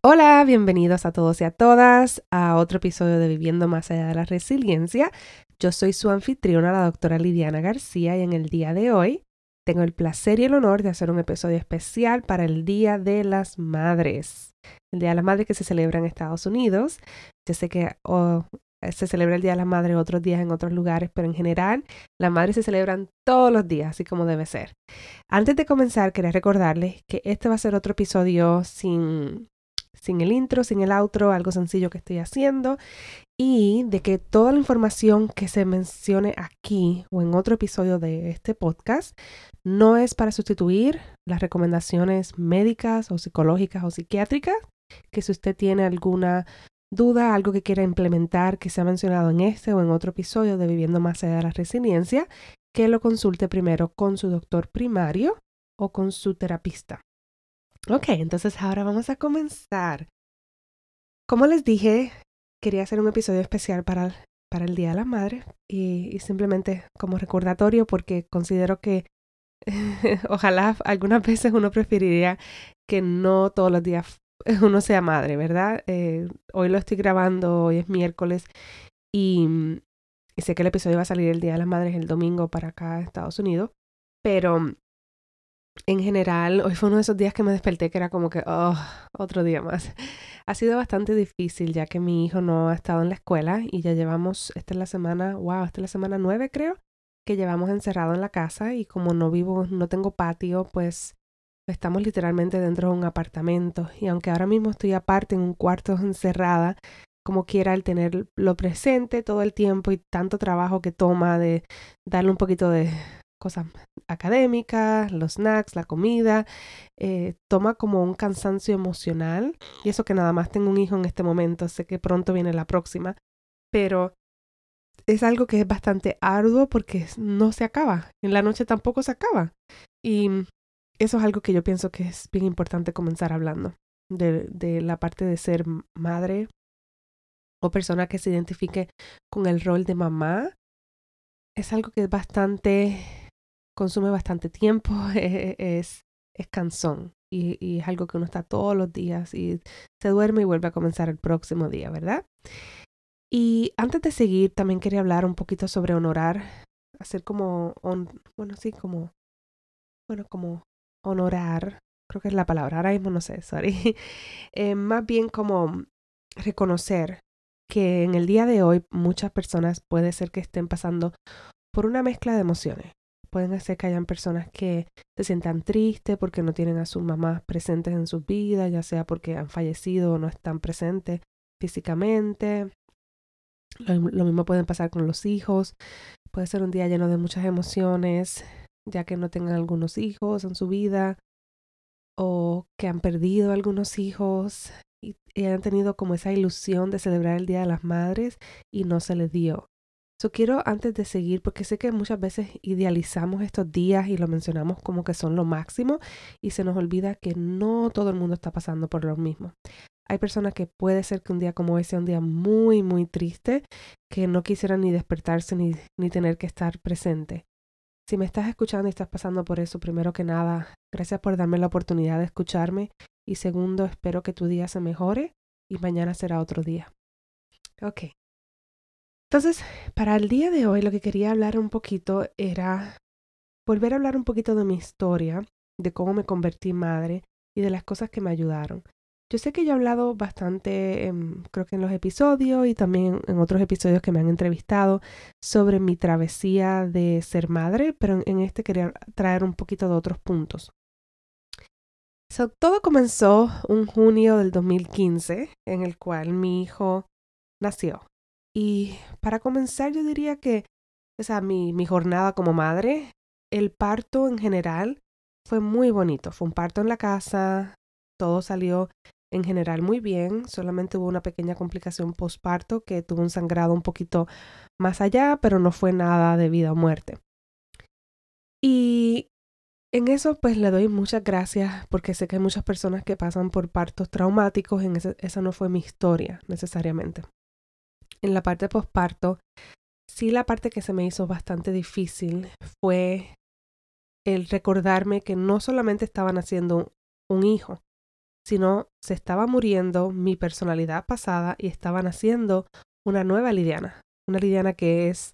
Hola, bienvenidos a todos y a todas a otro episodio de Viviendo más allá de la resiliencia. Yo soy su anfitriona, la doctora Lidiana García, y en el día de hoy tengo el placer y el honor de hacer un episodio especial para el Día de las Madres. El Día de las Madres que se celebra en Estados Unidos. Yo sé que oh, se celebra el Día de las Madres otros días en otros lugares, pero en general las madres se celebran todos los días, así como debe ser. Antes de comenzar, quería recordarles que este va a ser otro episodio sin sin el intro, sin el outro, algo sencillo que estoy haciendo y de que toda la información que se mencione aquí o en otro episodio de este podcast no es para sustituir las recomendaciones médicas o psicológicas o psiquiátricas, que si usted tiene alguna duda, algo que quiera implementar que se ha mencionado en este o en otro episodio de Viviendo más allá de la resiliencia, que lo consulte primero con su doctor primario o con su terapista. Ok, entonces ahora vamos a comenzar. Como les dije, quería hacer un episodio especial para, para el Día de la Madre y, simplemente como recordatorio porque considero que ojalá algunas veces uno preferiría que no todos los días uno sea madre, ¿verdad? Eh, hoy lo estoy grabando, hoy es miércoles y, y, sé que el episodio va a salir el Día de las Madres el domingo para acá, Estados Unidos, pero en general, hoy fue uno de esos días que me desperté que era como que, oh, otro día más. Ha sido bastante difícil ya que mi hijo no ha estado en la escuela y ya llevamos, esta es la semana, wow, esta es la semana nueve creo, que llevamos encerrado en la casa y como no vivo, no tengo patio, pues estamos literalmente dentro de un apartamento y aunque ahora mismo estoy aparte en un cuarto encerrada, como quiera el tenerlo presente todo el tiempo y tanto trabajo que toma de darle un poquito de cosas académicas, los snacks, la comida, eh, toma como un cansancio emocional. Y eso que nada más tengo un hijo en este momento, sé que pronto viene la próxima, pero es algo que es bastante arduo porque no se acaba. En la noche tampoco se acaba. Y eso es algo que yo pienso que es bien importante comenzar hablando de, de la parte de ser madre o persona que se identifique con el rol de mamá. Es algo que es bastante consume bastante tiempo, es, es cansón y, es algo que uno está todos los días y se duerme y vuelve a comenzar el próximo día, ¿verdad? Y antes de seguir, también quería hablar un poquito sobre honorar, hacer como, bueno, sí, como, bueno, como honorar, creo que es la palabra, ahora mismo no sé, sorry, eh, más bien como reconocer que en el día de hoy muchas personas puede ser que estén pasando por una mezcla de emociones pueden hacer que hayan personas que se sientan tristes porque no tienen a sus mamás presentes en sus vidas, ya sea porque han fallecido o no están presentes físicamente. Lo, mismo puede pasar con los hijos. Puede ser un día lleno de muchas emociones, ya que no tengan algunos hijos en su vida o que han perdido algunos hijos y han tenido como esa ilusión de celebrar el Día de las Madres y no se les dio. So quiero antes de seguir, porque sé que muchas veces idealizamos estos días y lo mencionamos como que son lo máximo y se nos olvida que no todo el mundo está pasando por lo mismo. Hay personas que puede ser que un día como ese sea un día muy, muy triste, que no quisieran ni despertarse ni, ni tener que estar presente. Si me estás escuchando y estás pasando por eso, primero que nada, gracias por darme la oportunidad de escucharme y segundo, espero que tu día se mejore y mañana será otro día. Ok, entonces, para el día de hoy lo que quería hablar un poquito era volver a hablar un poquito de mi historia, de cómo me convertí madre y de las cosas que me ayudaron. Yo sé que yo he hablado bastante, creo que en los episodios y también en otros episodios que me han entrevistado sobre mi travesía de ser madre, pero en este quería traer un poquito de otros puntos. todo comenzó un junio del 2015 en el cual mi hijo nació. Y para comenzar, yo diría que, o sea, mi, mi jornada como madre, el parto en general fue muy bonito. Fue un parto en la casa, todo salió en general muy bien, solamente hubo una pequeña complicación postparto que tuvo un sangrado un poquito más allá, pero no fue nada de vida o muerte. Y en eso pues le doy muchas gracias porque sé que hay muchas personas que pasan por partos traumáticos, en esa no fue mi historia necesariamente en la parte postparto, sí la parte que se me hizo bastante difícil fue el recordarme que no solamente estaban haciendo un hijo, sino se estaba muriendo mi personalidad pasada y estaban haciendo una nueva Lidiana, una Lidiana que es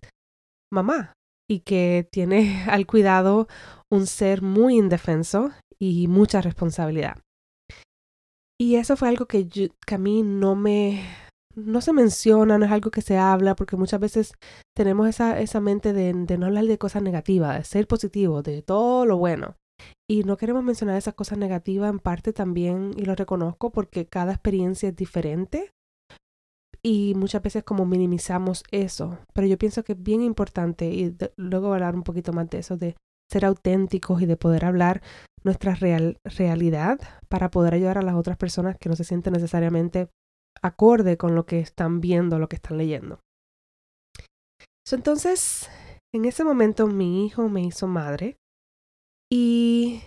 mamá y que tiene al cuidado un ser muy indefenso y mucha responsabilidad. Y eso fue algo que, que a mí no me, no se menciona, no es algo que se habla, porque muchas veces tenemos esa, esa mente de, no hablar de cosas negativas, de ser positivo, de todo lo bueno. Y no queremos mencionar esas cosas negativas en parte también, y lo reconozco, porque cada experiencia es diferente. Y muchas veces como minimizamos eso. Pero yo pienso que es bien importante, y luego hablar un poquito más de eso, de ser auténticos y de poder hablar nuestra real, realidad para poder ayudar a las otras personas que no se sienten necesariamente acorde con lo que están viendo, lo que están leyendo. entonces, en ese momento mi hijo me hizo madre y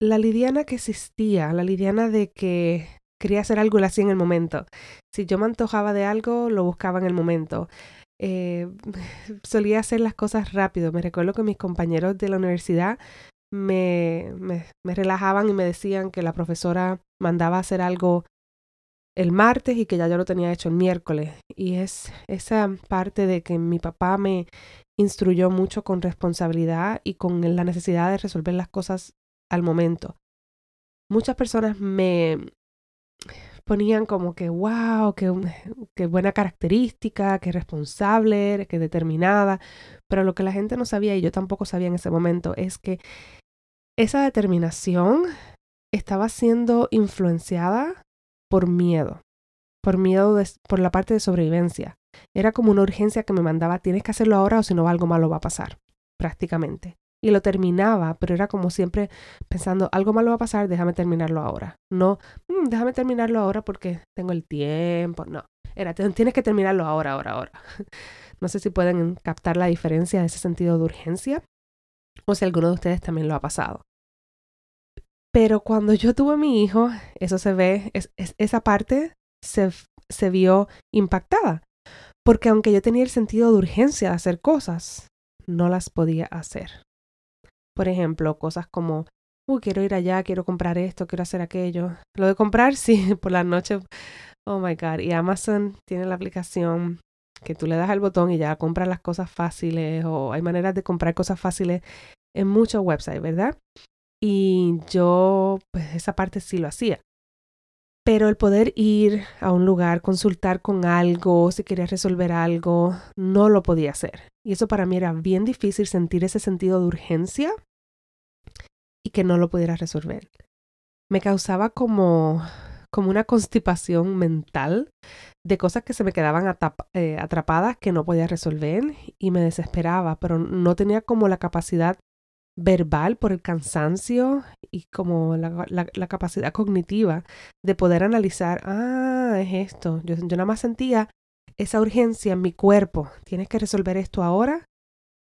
la Lidiana que existía, la Lidiana de que quería hacer algo, lo hacía en el momento. Si yo me antojaba de algo, lo buscaba en el momento. Eh, solía hacer las cosas rápido. Me recuerdo que mis compañeros de la universidad me, me, me, relajaban y me decían que la profesora mandaba hacer algo el martes y que ya yo lo tenía hecho el miércoles. Y es esa parte de que mi papá me instruyó mucho con responsabilidad y con la necesidad de resolver las cosas al momento. Muchas personas me ponían como que, wow, qué, qué buena característica, qué responsable, qué determinada. Pero lo que la gente no sabía y yo tampoco sabía en ese momento es que esa determinación estaba siendo influenciada por miedo, por miedo por la parte de sobrevivencia. Era como una urgencia que me mandaba, tienes que hacerlo ahora o si no algo malo va a pasar, prácticamente. Y lo terminaba, pero era como siempre pensando, algo malo va a pasar, déjame terminarlo ahora. No, mm, déjame terminarlo ahora porque tengo el tiempo. No, era, tienes que terminarlo ahora, ahora, ahora. no sé si pueden captar la diferencia de ese sentido de urgencia o si alguno de ustedes también lo ha pasado. Pero cuando yo tuve mi hijo, eso se ve, esa parte se, se vio impactada. Porque aunque yo tenía el sentido de urgencia de hacer cosas, no las podía hacer. Por ejemplo, cosas como, uy, quiero ir allá, quiero comprar esto, quiero hacer aquello. Lo de comprar, sí, por la noche, oh my God. Y Amazon tiene la aplicación que tú le das al botón y ya compras las cosas fáciles o hay maneras de comprar cosas fáciles en muchos websites, ¿verdad? Y yo, pues esa parte sí lo hacía. Pero el poder ir a un lugar, consultar con algo, si quería resolver algo, no lo podía hacer. Y eso para mí era bien difícil sentir ese sentido de urgencia y que no lo pudiera resolver. Me causaba como, como una constipación mental de cosas que se me quedaban eh, atrapadas que no podía resolver y me desesperaba, pero no tenía como la capacidad verbal por el cansancio y como la, capacidad cognitiva de poder analizar, ah, es esto. Yo, yo nada más sentía esa urgencia en mi cuerpo. Tienes que resolver esto ahora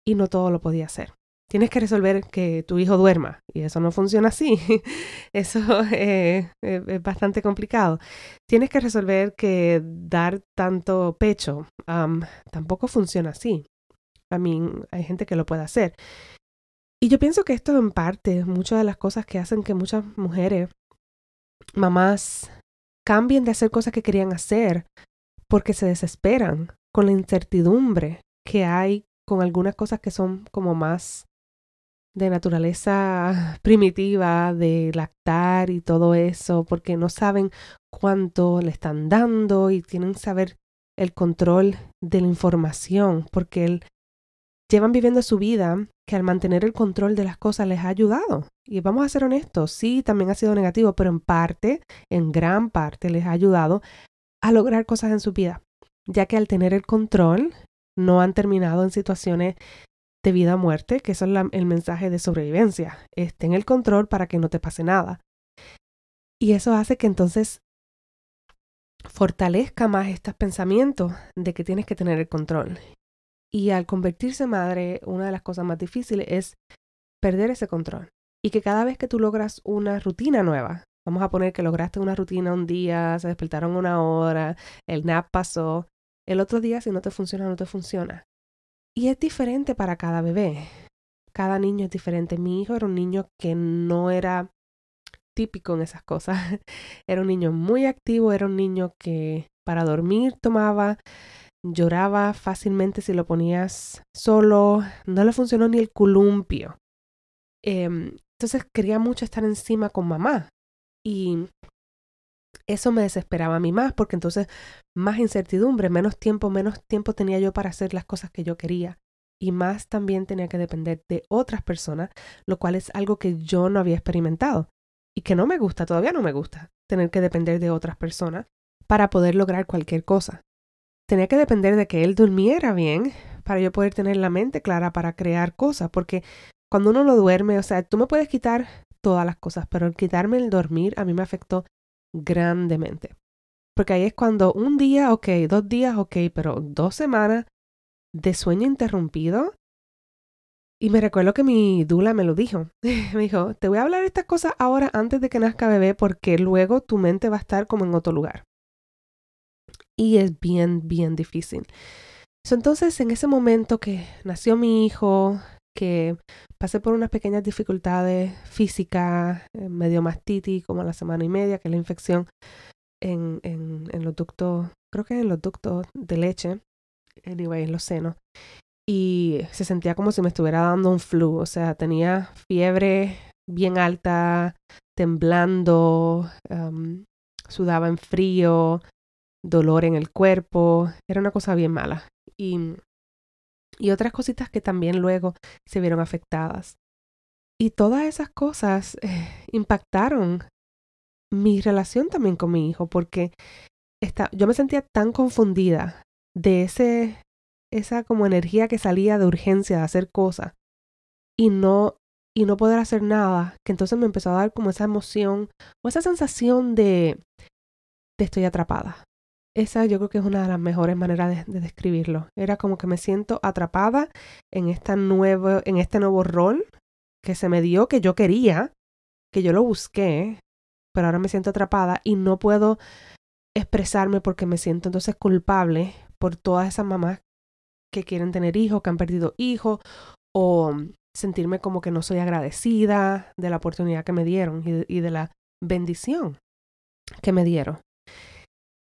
y no todo lo podía hacer. Tienes que resolver que tu hijo duerma y eso no funciona así. eso es bastante complicado. Tienes que resolver que dar tanto pecho tampoco funciona así. A mí hay gente que lo puede hacer. Y yo pienso que esto en parte, muchas de las cosas que hacen que muchas mujeres, mamás, cambien de hacer cosas que querían hacer porque se desesperan con la incertidumbre que hay con algunas cosas que son como más de naturaleza primitiva, de lactar y todo eso, porque no saben cuánto le están dando y tienen que saber el control de la información, porque el, llevan viviendo su vida que al mantener el control de las cosas les ha ayudado. Y vamos a ser honestos, sí, también ha sido negativo, pero en parte, en gran parte, les ha ayudado a lograr cosas en su vida, ya que al tener el control no han terminado en situaciones de vida o muerte, que eso es el mensaje de sobrevivencia. Estén en el control para que no te pase nada. Y eso hace que entonces fortalezca más estos pensamientos de que tienes que tener el control y al convertirse madre, una de las cosas más difíciles es perder ese control. Y que cada vez que tú logras una rutina nueva, vamos a poner que lograste una rutina un día, se despertaron una hora, el nap pasó, el otro día si no te funciona, no te funciona. Y es diferente para cada bebé. Cada niño es diferente. Mi hijo era un niño que no era típico en esas cosas. Era un niño muy activo, era un niño que para dormir tomaba, lloraba fácilmente si lo ponías solo, no le funcionó ni el columpio. Em, entonces quería mucho estar encima con mamá y eso me desesperaba a mí más porque entonces más incertidumbre, menos tiempo, menos tiempo tenía yo para hacer las cosas que yo quería y más también tenía que depender de otras personas, lo cual es algo que yo no había experimentado y que no me gusta, todavía no me gusta, tener que depender de otras personas para poder lograr cualquier cosa. Tenía que depender de que él durmiera bien para yo poder tener la mente clara para crear cosas, porque cuando uno no duerme, o sea, tú me puedes quitar todas las cosas, pero el quitarme el dormir a mí me afectó grandemente. Porque ahí es cuando un día, ok, dos días, ok, pero dos semanas de sueño interrumpido. Y me recuerdo que mi dula me lo dijo. me dijo, te voy a hablar estas cosas ahora antes de que nazca bebé porque luego tu mente va a estar como en otro lugar. Y es bien, bien difícil. entonces, en ese momento que nació mi hijo, que pasé por unas pequeñas dificultades físicas, eh, medio mastitis, como a la semana y media, que es la infección en, en, en los ductos, creo que en los ductos de leche, anyway, en los senos. Y se sentía como si me estuviera dando un flu, o sea, tenía fiebre bien alta, temblando, sudaba en frío, dolor en el cuerpo, era una cosa bien mala. Y, y otras cositas que también luego se vieron afectadas. Y todas esas cosas eh, impactaron mi relación también con mi hijo, porque esta, yo me sentía tan confundida de ese, esa como energía que salía de urgencia de hacer cosas y no, y no poder hacer nada, que entonces me empezó a dar como esa emoción o esa sensación de, de estoy atrapada. Esa yo creo que es una de las mejores maneras de, describirlo. Era como que me siento atrapada en, esta nuevo, en este nuevo rol que se me dio, que yo quería, que yo lo busqué, pero ahora me siento atrapada y no puedo expresarme porque me siento entonces culpable por todas esas mamás que quieren tener hijos, que han perdido hijos, o sentirme como que no soy agradecida de la oportunidad que me dieron y de, la bendición que me dieron.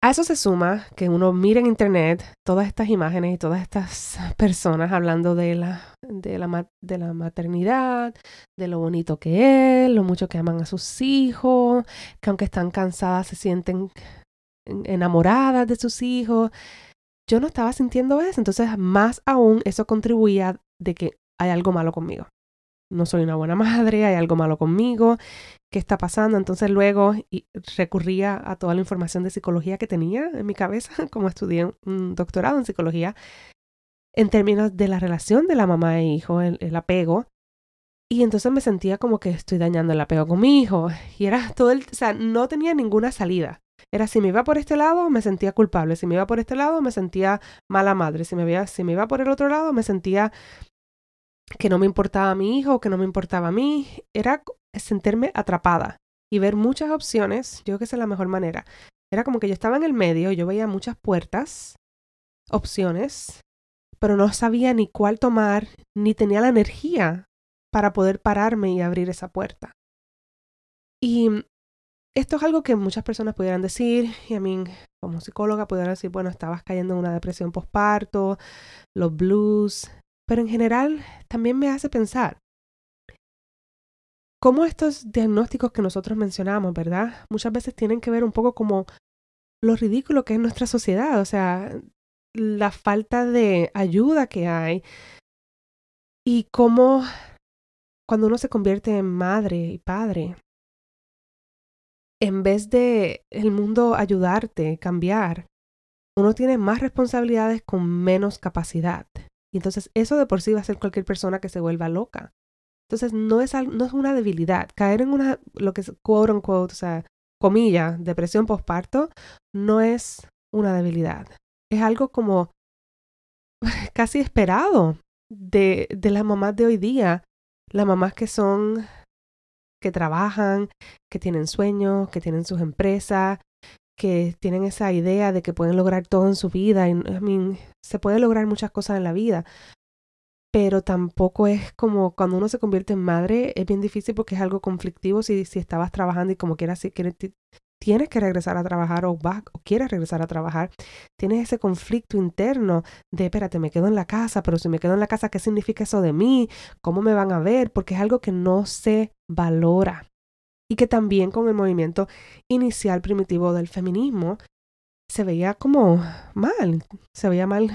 A eso se suma que uno mira en internet todas estas imágenes y todas estas personas hablando de la, de la, de la maternidad, de lo bonito que es, lo mucho que aman a sus hijos, que aunque están cansadas se sienten enamoradas de sus hijos. Yo no estaba sintiendo eso, entonces más aún eso contribuía de que hay algo malo conmigo. No soy una buena madre, hay algo malo conmigo, ¿qué está pasando? Entonces luego recurría a toda la información de psicología que tenía en mi cabeza, como estudié un doctorado en psicología, en términos de la relación de la mamá e hijo, el, apego. Y entonces me sentía como que estoy dañando el apego con mi hijo. Y era todo el, o sea, no tenía ninguna salida. Era si me iba por este lado, me sentía culpable. Si me iba por este lado, me sentía mala madre. Si me, iba, si me iba por el otro lado, me sentía que no me importaba a mi hijo, que no me importaba a mí. Era sentirme atrapada y ver muchas opciones. Yo creo que esa es la mejor manera. Era como que yo estaba en el medio, yo veía muchas puertas, opciones, pero no sabía ni cuál tomar, ni tenía la energía para poder pararme y abrir esa puerta. Y esto es algo que muchas personas pudieran decir, y a mí como psicóloga pudieran decir, bueno, estabas cayendo en una depresión postparto, los blues, pero en general también me hace pensar cómo estos diagnósticos que nosotros mencionamos, ¿verdad? Muchas veces tienen que ver un poco como lo ridículo que es nuestra sociedad, o sea, la falta de ayuda que hay y cómo cuando uno se convierte en madre y padre, en vez de el mundo ayudarte, cambiar, uno tiene más responsabilidades con menos capacidad. Y entonces eso de por sí va a ser cualquier persona que se vuelva loca. Entonces no es, no es una debilidad. Caer en una, lo que es quote unquote, o sea, comilla, depresión postparto, no es una debilidad. Es algo como casi esperado de, de las mamás de hoy día. Las mamás que son, que trabajan, que tienen sueños, que tienen sus empresas, que tienen esa idea de que pueden lograr todo en su vida. Y, I mean, se puede lograr muchas cosas en la vida. pero tampoco es como cuando uno se convierte en madre, es bien difícil porque es algo conflictivo si, si estabas trabajando y como quieras, si quieres, tienes que regresar a trabajar o, vas, o quieres regresar a trabajar, tienes ese conflicto interno de, espérate, me quedo en la casa, pero si me quedo en la casa, ¿qué significa eso de mí? ¿Cómo me van a ver? Porque es algo que no se valora. Y que también con el movimiento inicial primitivo del feminismo se veía como mal, se veía mal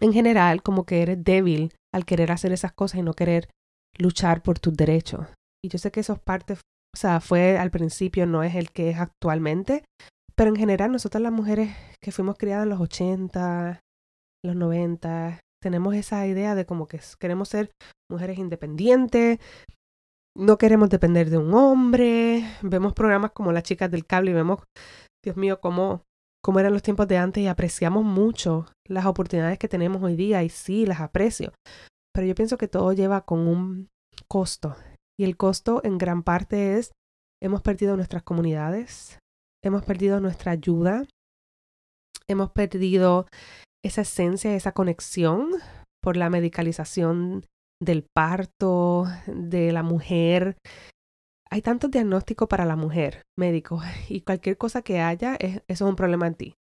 en general como que eres débil al querer hacer esas cosas y no querer luchar por tus derechos. Y yo sé que eso es parte, o sea, fue al principio, no es el que es actualmente, pero en general nosotras las mujeres que fuimos criadas en los 80, los 90, tenemos esa idea de como que queremos ser mujeres independientes, no queremos depender de un hombre, vemos programas como Las chicas del cable y vemos, Dios mío, cómo como eran los tiempos de antes y apreciamos mucho las oportunidades que tenemos hoy día y sí, las aprecio. Pero yo pienso que todo lleva con un costo y el costo en gran parte es hemos perdido nuestras comunidades, hemos perdido nuestra ayuda, hemos perdido esa esencia, esa conexión por la medicalización del parto, de la mujer, hay tantos diagnósticos para la mujer, médico, y cualquier cosa que haya, es, eso es un problema en ti.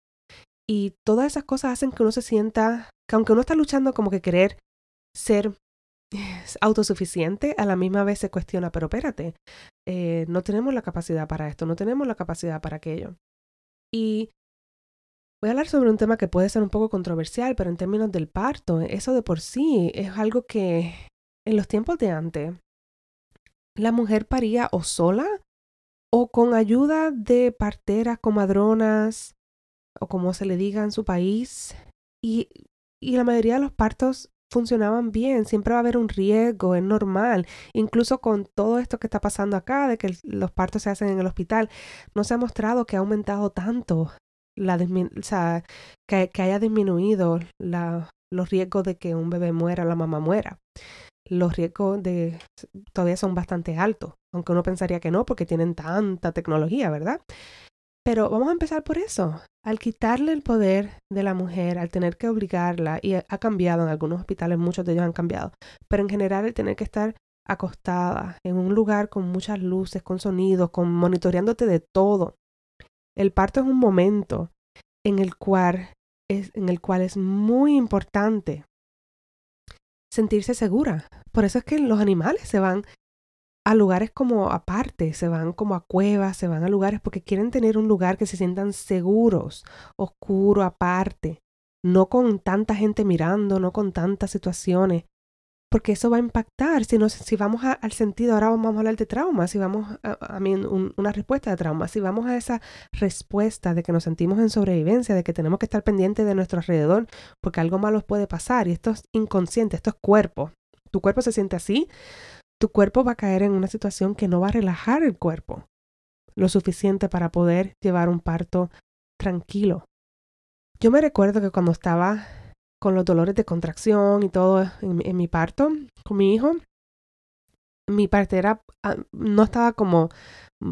Y todas esas cosas hacen que uno se sienta, que aunque uno está luchando como que querer ser autosuficiente, a la misma vez se cuestiona, pero espérate, eh, no tenemos la capacidad para esto, no tenemos la capacidad para aquello. Y voy a hablar sobre un tema que puede ser un poco controversial, pero en términos del parto, eso de por sí es algo que en los tiempos de antes la mujer paría o sola o con ayuda de parteras, comadronas o como se le diga en su país. Y, y la mayoría de los partos funcionaban bien, siempre va a haber un riesgo, es normal. Incluso con todo esto que está pasando acá, de que los partos se hacen en el hospital, no se ha mostrado que ha aumentado tanto la o que, haya disminuido los riesgos de que un bebé muera, la mamá muera los riesgos todavía son bastante altos, aunque uno pensaría que no porque tienen tanta tecnología, ¿verdad? Pero vamos a empezar por eso. Al quitarle el poder de la mujer, al tener que obligarla, y ha cambiado en algunos hospitales, muchos de ellos han cambiado, pero en general el tener que estar acostada en un lugar con muchas luces, con sonidos, con monitoreándote de todo. El parto es un momento en el cual es, en el cual es muy importante sentirse segura. Por eso es que los animales se van a lugares como aparte, se van como a cuevas, se van a lugares porque quieren tener un lugar que se sientan seguros, oscuro, aparte, no con tanta gente mirando, no con tantas situaciones, porque eso va a impactar. Si, no, si vamos al sentido, ahora vamos a hablar de trauma, si vamos a, a mí, una respuesta de trauma, si vamos a esa respuesta de que nos sentimos en sobrevivencia, de que tenemos que estar pendientes de nuestro alrededor, porque algo malo puede pasar, y esto es inconsciente, esto es cuerpo. Tu cuerpo se siente así, tu cuerpo va a caer en una situación que no va a relajar el cuerpo lo suficiente para poder llevar un parto tranquilo. Yo me recuerdo que cuando estaba con los dolores de contracción y todo en, mi parto con mi hijo, mi partera ah, no estaba como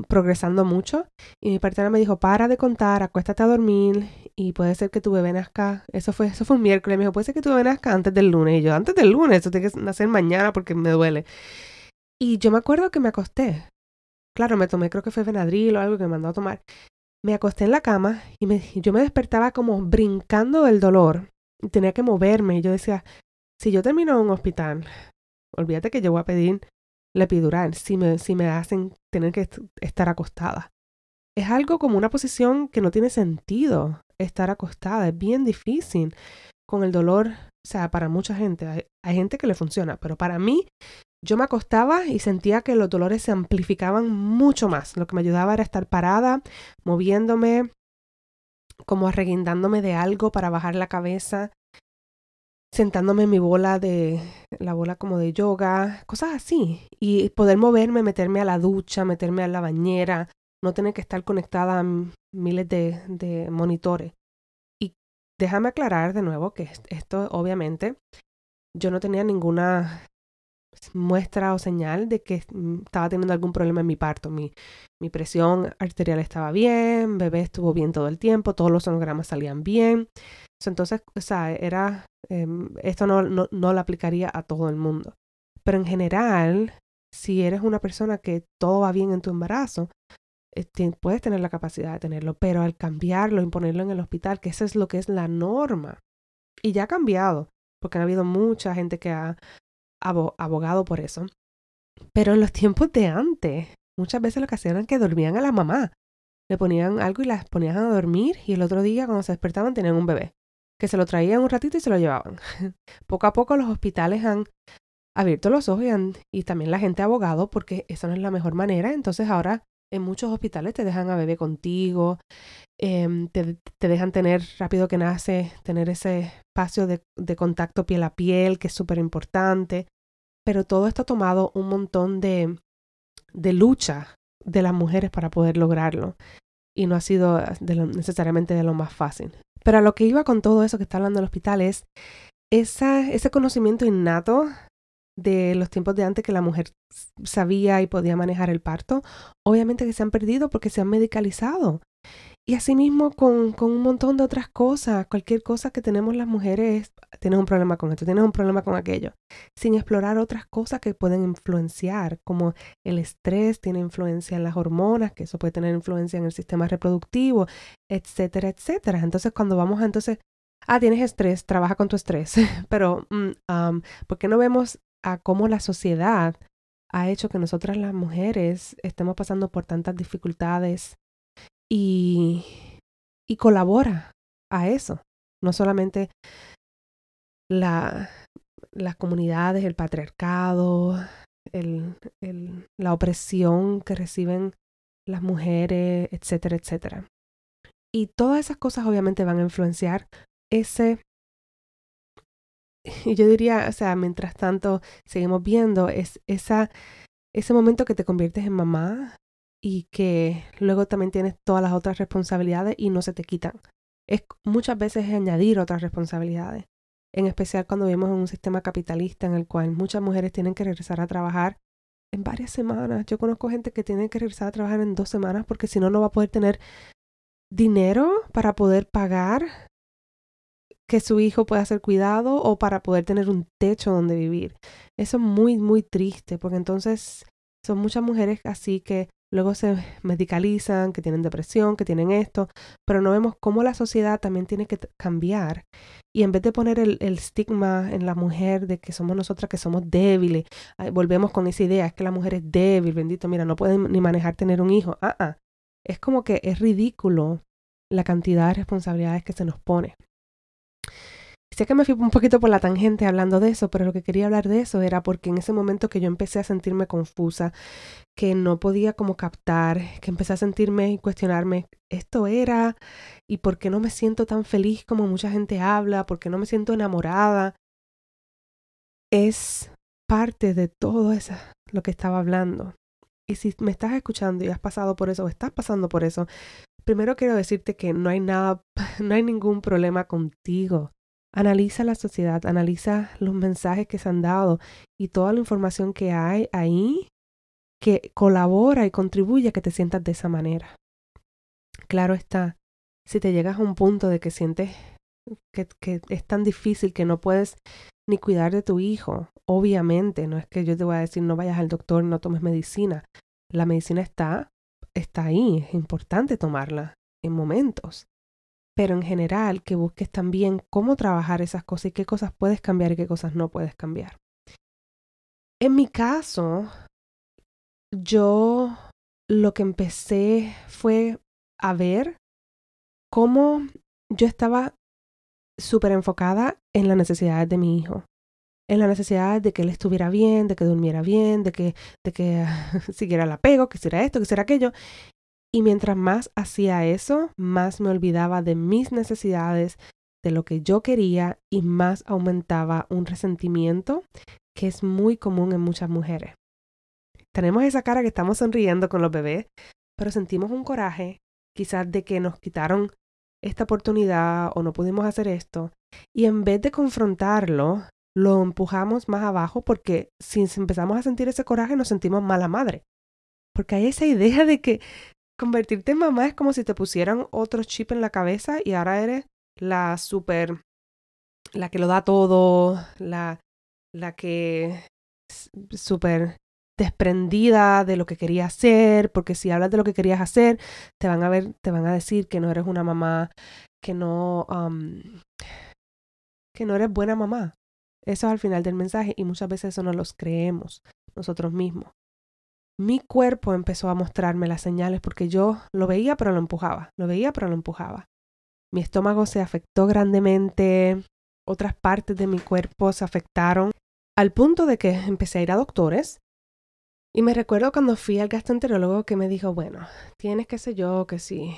progresando mucho y mi partera me dijo, para de contar, acuéstate a dormir y puede ser que tu bebé nazca, eso fue, eso fue un miércoles, me dijo, puede ser que tu bebé nazca antes del lunes y yo, antes del lunes, eso tiene que nacer mañana porque me duele. Y yo me acuerdo que me acosté, claro, me tomé creo que fue Benadryl o algo que me mandó a tomar, me acosté en la cama y me, yo me despertaba como brincando del dolor tenía que moverme. Y yo decía, si yo termino en un hospital, olvídate que yo voy a pedir la epidural si me, si me hacen tener que estar acostada. Es algo como una posición que no tiene sentido estar acostada. Es bien difícil con el dolor. O sea, para mucha gente, hay, hay gente que le funciona, pero para mí, yo me acostaba y sentía que los dolores se amplificaban mucho más. Lo que me ayudaba era estar parada, moviéndome, como arreguindándome de algo para bajar la cabeza, sentándome en mi bola de, la bola como de yoga, cosas así. Y poder moverme, meterme a la ducha, meterme a la bañera, no tener que estar conectada a miles de, de monitores. Y déjame aclarar de nuevo que esto obviamente yo no tenía ninguna muestra o señal de que mm, estaba teniendo algún problema en mi parto. Mi, mi presión arterial estaba bien, bebé estuvo bien todo el tiempo, todos los sonogramas salían bien. Entonces, o sea, era, em, esto no, no, no lo aplicaría a todo el mundo. Pero en general, si eres una persona que todo va bien en tu embarazo, eh, puedes tener la capacidad de tenerlo, pero al cambiarlo y ponerlo en el hospital, que eso es lo que es la norma, y ya ha cambiado, porque ha habido mucha gente que ha abogado por eso. Pero en los tiempos de antes, muchas veces lo que hacían era que dormían a la mamá. Le ponían algo y las ponían a dormir y el otro día cuando se despertaban tenían un bebé, que se lo traían un ratito y se lo llevaban. poco a poco los hospitales han abierto los ojos y, y también la gente ha abogado porque esa no es la mejor manera. Entonces ahora en muchos hospitales te dejan a bebé contigo, em, te, dejan tener rápido que nace, tener ese espacio de, de contacto piel a piel, que es súper importante. Pero todo esto ha tomado un montón de, de lucha de las mujeres para poder lograrlo. Y no ha sido necesariamente de lo más fácil. Pero a lo que iba con todo eso que está hablando el hospital es esa, ese conocimiento innato de los tiempos de antes que la mujer sabía y podía manejar el parto, obviamente que se han perdido porque se han medicalizado. Y asimismo con, con un montón de otras cosas, cualquier cosa que tenemos las mujeres, tienes un problema con esto, tienes un problema con aquello, sin explorar otras cosas que pueden influenciar, como el estrés tiene influencia en las hormonas, que eso puede tener influencia en el sistema reproductivo, etcétera, etcétera. Entonces cuando vamos a entonces ah, tienes estrés, trabaja con tu estrés. Pero, mm, ¿por qué no vemos a cómo la sociedad ha hecho que nosotras las mujeres estemos pasando por tantas dificultades y, y colabora a eso. No solamente la, las comunidades, el patriarcado, el, el, la opresión que reciben las mujeres, etcétera, etcétera. Y todas esas cosas obviamente van a influenciar ese y yo diría, o sea, mientras tanto seguimos viendo, es esa, ese momento que te conviertes en mamá y que luego también tienes todas las otras responsabilidades y no se te quitan. Es muchas veces añadir otras responsabilidades, en especial cuando vivimos en un sistema capitalista en el cual muchas mujeres tienen que regresar a trabajar en varias semanas. Yo conozco gente que tiene que regresar a trabajar en dos semanas porque si no, no va a poder tener dinero para poder pagar que su hijo pueda ser cuidado o para poder tener un techo donde vivir. Eso es muy, muy triste, porque entonces son muchas mujeres así que luego se medicalizan, que tienen depresión, que tienen esto, pero no vemos cómo la sociedad también tiene que cambiar. Y en vez de poner el, el estigma en la mujer de que somos nosotras que somos débiles, volvemos con esa idea, es que la mujer es débil, bendito, mira, no puede ni manejar tener un hijo. Ah, ah. Es como que es ridículo la cantidad de responsabilidades que se nos pone. Sé que me fui un poquito por la tangente hablando de eso, pero lo que quería hablar de eso era porque en ese momento que yo empecé a sentirme confusa, que no podía como captar, que empecé a sentirme y cuestionarme, esto era, y por qué no me siento tan feliz como mucha gente habla, por qué no me siento enamorada, es parte de todo eso, lo que estaba hablando. Y si me estás escuchando y has pasado por eso o estás pasando por eso, primero quiero decirte que no hay nada, no hay ningún problema contigo. Analiza la sociedad, analiza los mensajes que se han dado y toda la información que hay ahí que colabora y contribuye a que te sientas de esa manera. Claro está, si te llegas a un punto de que sientes que, que, es tan difícil que no puedes ni cuidar de tu hijo, obviamente, no es que yo te voy a decir no vayas al doctor, no tomes medicina. La medicina está, está ahí, es importante tomarla en momentos pero en general que busques también cómo trabajar esas cosas y qué cosas puedes cambiar y qué cosas no puedes cambiar. En mi caso, yo lo que empecé fue a ver cómo yo estaba súper enfocada en las necesidades de mi hijo, en la necesidad de que él estuviera bien, de que durmiera bien, de que, de que siguiera el apego, que hiciera esto, que hiciera aquello. Y mientras más hacía eso, más me olvidaba de mis necesidades, de lo que yo quería y más aumentaba un resentimiento que es muy común en muchas mujeres. Tenemos esa cara que estamos sonriendo con los bebés, pero sentimos un coraje, quizás de que nos quitaron esta oportunidad o no pudimos hacer esto. Y en vez de confrontarlo, lo empujamos más abajo porque si empezamos a sentir ese coraje nos sentimos mala madre. Porque hay esa idea de que convertirte en mamá es como si te pusieran otro chip en la cabeza y ahora eres la super, la que lo da todo, la, la que súper desprendida de lo que querías hacer, porque si hablas de lo que querías hacer, te van a ver, te van a decir que no eres una mamá, que no, que no eres buena mamá. Eso es al final del mensaje y muchas veces eso no los creemos nosotros mismos. Mi cuerpo empezó a mostrarme las señales porque yo lo veía pero lo empujaba, lo veía pero lo empujaba. Mi estómago se afectó grandemente, otras partes de mi cuerpo se afectaron al punto de que empecé a ir a doctores. Y me recuerdo cuando fui al gastroenterólogo que me dijo, bueno, tienes que sé yo, que sí,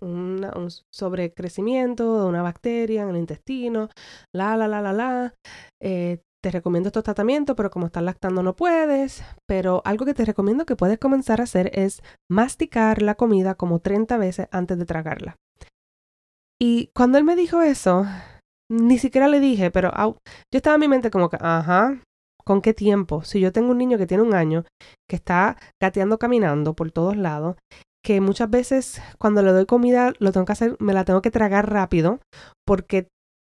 un sobrecrecimiento de una bacteria en el intestino, la, la, la, la, la. Eh, te recomiendo estos tratamientos, pero como estás lactando no puedes. Pero algo que te recomiendo que puedes comenzar a hacer es masticar la comida como 30 veces antes de tragarla. Y cuando él me dijo eso, ni siquiera le dije, pero yo estaba en mi mente como que, ajá, ¿con qué tiempo? Si yo tengo un niño que tiene un año, que está gateando caminando por todos lados, que muchas veces cuando le doy comida lo tengo que hacer, me la tengo que tragar rápido porque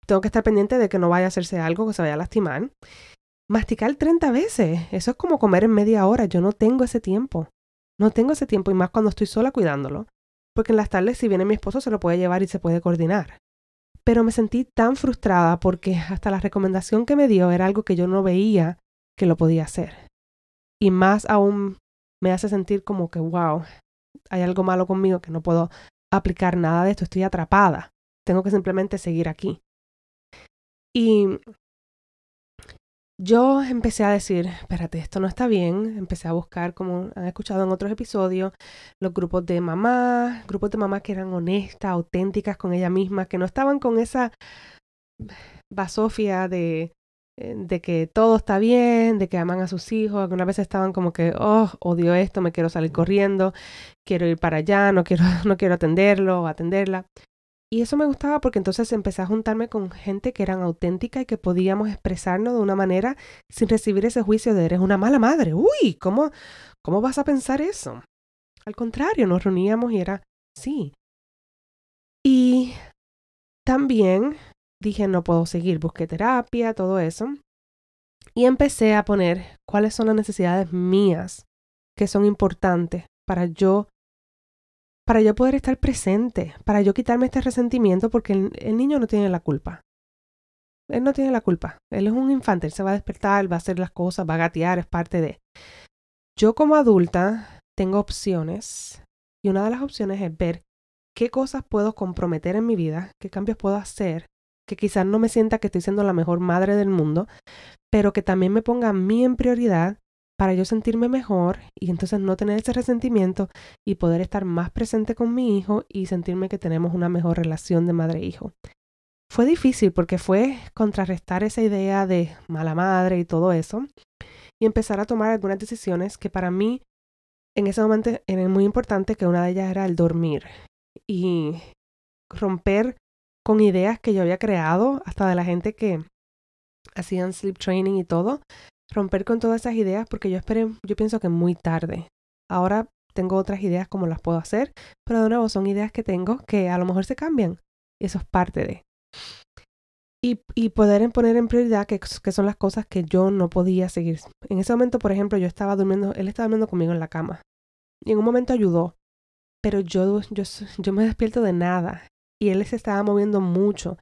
tengo que estar pendiente de que no vaya a hacerse algo que se vaya a lastimar. Masticar 30 veces, eso es como comer en media hora, yo no tengo ese tiempo. No tengo ese tiempo y más cuando estoy sola cuidándolo. Porque en las tardes si viene mi esposo se lo puede llevar y se puede coordinar pero me sentí tan frustrada porque hasta la recomendación que me dio era algo que yo no veía que lo podía hacer. Y más aún me hace sentir como que, wow, hay algo malo conmigo que no puedo aplicar nada de esto, estoy atrapada, tengo que simplemente seguir aquí. Y yo empecé a decir, espérate, esto no está bien. Empecé a buscar, como han escuchado en otros episodios, los grupos de mamás, grupos de mamás que eran honestas, auténticas con ella misma, que no estaban con esa basofia de, eh, de que todo está bien, de que aman a sus hijos. Algunas veces estaban como que, oh, odio esto, me quiero salir corriendo, quiero ir para allá, no quiero, no quiero atenderlo o atenderla. Y eso me gustaba porque entonces empecé a juntarme con gente que eran auténtica y que podíamos expresarnos de una manera sin recibir ese juicio de eres una mala madre. Uy, ¿cómo, cómo vas a pensar eso? Al contrario, nos reuníamos y era, sí. Y también dije, no puedo seguir, busqué terapia, todo eso. Y empecé a poner cuáles son las necesidades mías que son importantes para yo para yo poder estar presente, para yo quitarme este resentimiento porque el, niño no tiene la culpa. Él no tiene la culpa. Él es un infante, él se va a despertar, va a hacer las cosas, va a gatear, es parte de. Yo como adulta tengo opciones y una de las opciones es ver qué cosas puedo comprometer en mi vida, qué cambios puedo hacer, que quizás no me sienta que estoy siendo la mejor madre del mundo, pero que también me ponga a mí en prioridad para yo sentirme mejor y entonces no tener ese resentimiento y poder estar más presente con mi hijo y sentirme que tenemos una mejor relación de madre-hijo. Fue difícil porque fue contrarrestar esa idea de mala madre y todo eso y empezar a tomar algunas decisiones que para mí en ese momento era muy importante que una de ellas era el dormir y romper con ideas que yo había creado hasta de la gente que hacían sleep training y todo, romper con todas esas ideas porque yo esperé, yo pienso que muy tarde. Ahora tengo otras ideas como las puedo hacer, pero de nuevo son ideas que tengo que a lo mejor se cambian. Y eso es parte de. Y, y poder poner en prioridad que, que, son las cosas que yo no podía seguir. En ese momento, por ejemplo, yo estaba durmiendo, él estaba durmiendo conmigo en la cama. Y en un momento ayudó, pero yo, yo, yo me despierto de nada. Y él se estaba moviendo mucho.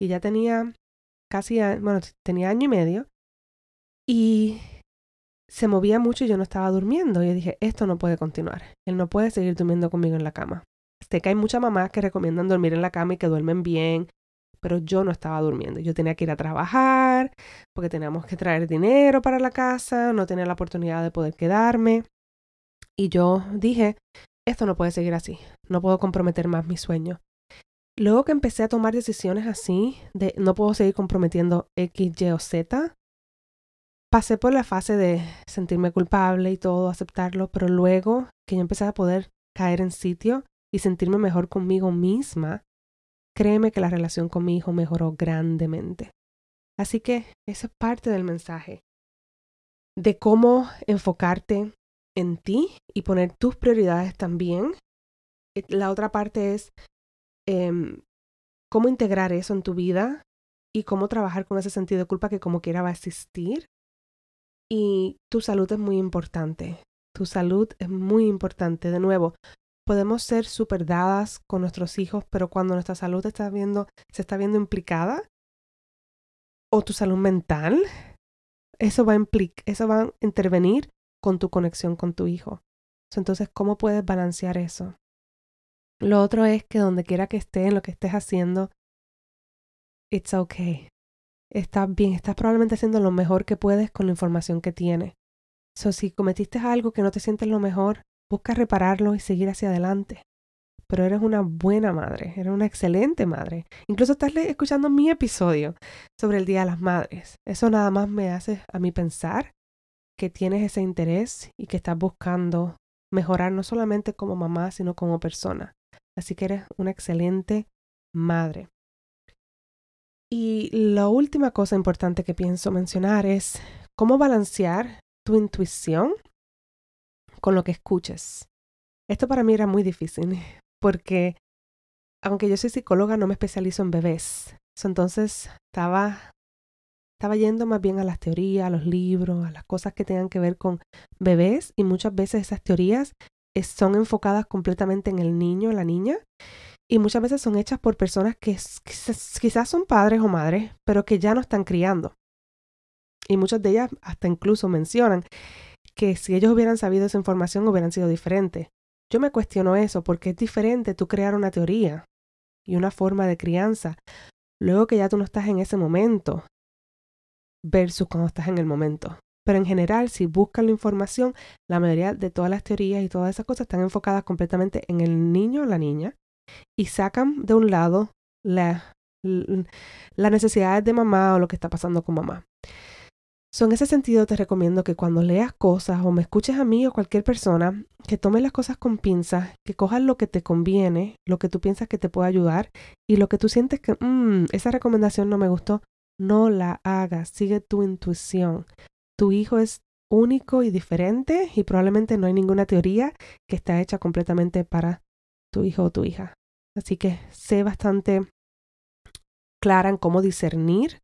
Y ya tenía casi, bueno, tenía año y medio. Y se movía mucho y yo no estaba durmiendo. Y yo dije, esto no puede continuar. Él no puede seguir durmiendo conmigo en la cama. Sé que hay muchas mamás que recomiendan dormir en la cama y que duermen bien, pero yo no estaba durmiendo. Yo tenía que ir a trabajar porque teníamos que traer dinero para la casa, no tenía la oportunidad de poder quedarme. Y yo dije, esto no puede seguir así. No puedo comprometer más mi sueño. Luego que empecé a tomar decisiones así, de no puedo seguir comprometiendo X, Y o Z, pasé por la fase de sentirme culpable y todo, aceptarlo, pero luego que yo empecé a poder caer en sitio y sentirme mejor conmigo misma, créeme que la relación con mi hijo mejoró grandemente. Así que eso es parte del mensaje, de cómo enfocarte en ti y poner tus prioridades también. Eh, la otra parte es em, cómo integrar eso en tu vida y cómo trabajar con ese sentido de culpa que como quiera va a existir. Y tu salud es muy importante. Tu salud es muy importante. De nuevo, podemos ser súper dadas con nuestros hijos, pero cuando nuestra salud está viendo, se está viendo implicada, o tu salud mental, eso va a eso va a intervenir con tu conexión con tu hijo. Entonces, ¿cómo puedes balancear eso? Lo otro es que donde quiera que estés, en lo que estés haciendo, it's okay. Estás bien, estás probablemente haciendo lo mejor que puedes con la información que tienes. So, si cometiste algo que no te sientes lo mejor, busca repararlo y seguir hacia adelante. Pero eres una buena madre, eres una excelente madre. Incluso estás escuchando mi episodio sobre el Día de las Madres. Eso nada más me hace a mí pensar que tienes ese interés y que estás buscando mejorar no solamente como mamá, sino como persona. Así que eres una excelente madre. Y la última cosa importante que pienso mencionar es cómo balancear tu intuición con lo que escuches. Esto para mí era muy difícil porque aunque yo soy psicóloga no me especializo en bebés. Entonces estaba estaba yendo más bien a las teorías, a los libros, a las cosas que tengan que ver con bebés y muchas veces esas teorías son enfocadas completamente en el niño, la niña y muchas veces son hechas por personas que quizás, son padres o madres, pero que ya no están criando. Y muchas de ellas hasta incluso mencionan que si ellos hubieran sabido esa información hubieran sido diferentes. Yo me cuestiono eso porque es diferente tú crear una teoría y una forma de crianza luego que ya tú no estás en ese momento versus cuando estás en el momento. Pero en general, si buscan la información, la mayoría de todas las teorías y todas esas cosas están enfocadas completamente en el niño o la niña y sacan de un lado la, las necesidades de mamá o lo que está pasando con mamá. So, en ese sentido te recomiendo que cuando leas cosas o me escuches a mí o cualquier persona, que tomes las cosas con pinzas, que cojas lo que te conviene, lo que tú piensas que te puede ayudar y lo que tú sientes que mm, esa recomendación no me gustó, no la hagas, sigue tu intuición. Tu hijo es único y diferente y probablemente no hay ninguna teoría que está hecha completamente para tu hijo o tu hija. Así que sé bastante clara en cómo discernir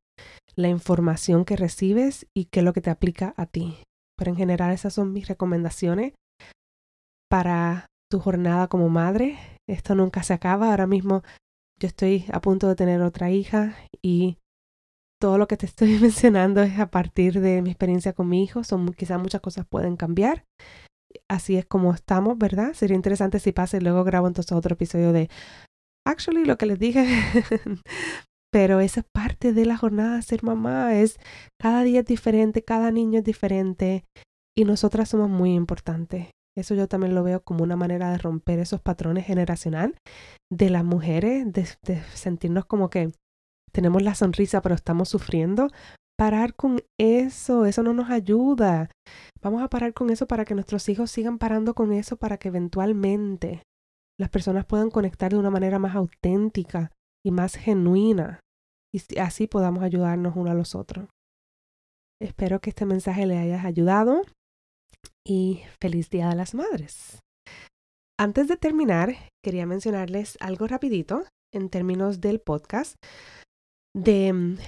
la información que recibes y qué es lo que te aplica a ti. Pero en general esas son mis recomendaciones para tu jornada como madre. Esto nunca se acaba. Ahora mismo yo estoy a punto de tener otra hija y todo lo que te estoy mencionando es a partir de mi experiencia con mi hijo. Son quizás muchas cosas pueden cambiar, así es como estamos, ¿verdad? Sería interesante si pase y luego grabo entonces otro episodio de actually lo que les dije. Pero esa es parte de la jornada de ser mamá, es cada día es diferente, cada niño es diferente y nosotras somos muy importantes. Eso yo también lo veo como una manera de romper esos patrones generacional de las mujeres, de, de sentirnos como que tenemos la sonrisa pero estamos sufriendo, parar con eso, eso no nos ayuda. Vamos a parar con eso para que nuestros hijos sigan parando con eso para que eventualmente las personas puedan conectar de una manera más auténtica y más genuina y así podamos ayudarnos uno a los otros. Espero que este mensaje le haya ayudado y feliz Día de las Madres. Antes de terminar, quería mencionarles algo rapidito en términos del podcast de mm,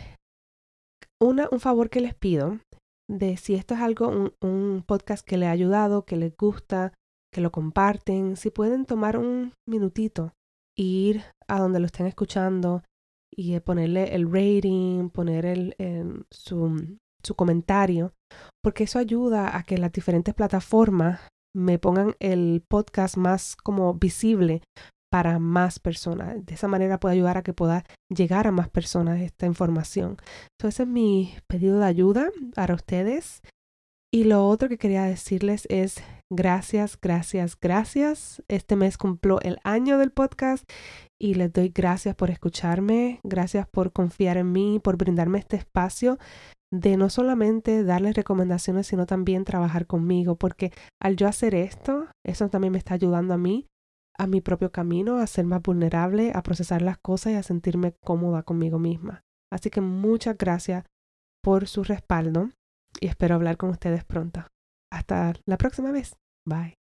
un favor que les pido de si esto es algo, un, podcast que le ha ayudado, que les gusta, que lo comparten, si pueden tomar un minutito e ir a donde lo estén escuchando y ponerle el rating, poner el, su, su comentario, porque eso ayuda a que las diferentes plataformas me pongan el podcast más como visible para más personas. De esa manera puede ayudar a que pueda llegar a más personas esta información. Entonces, es mi pedido de ayuda para ustedes. Y lo otro que quería decirles es gracias, gracias, gracias. Este mes cumplo el año del podcast y les doy gracias por escucharme, gracias por confiar en mí, por brindarme este espacio de no solamente darles recomendaciones, sino también trabajar conmigo, porque al yo hacer esto, eso también me está ayudando a mí a mi propio camino, a ser más vulnerable, a procesar las cosas y a sentirme cómoda conmigo misma. Así que muchas gracias por su respaldo y espero hablar con ustedes pronto. Hasta la próxima vez. Bye.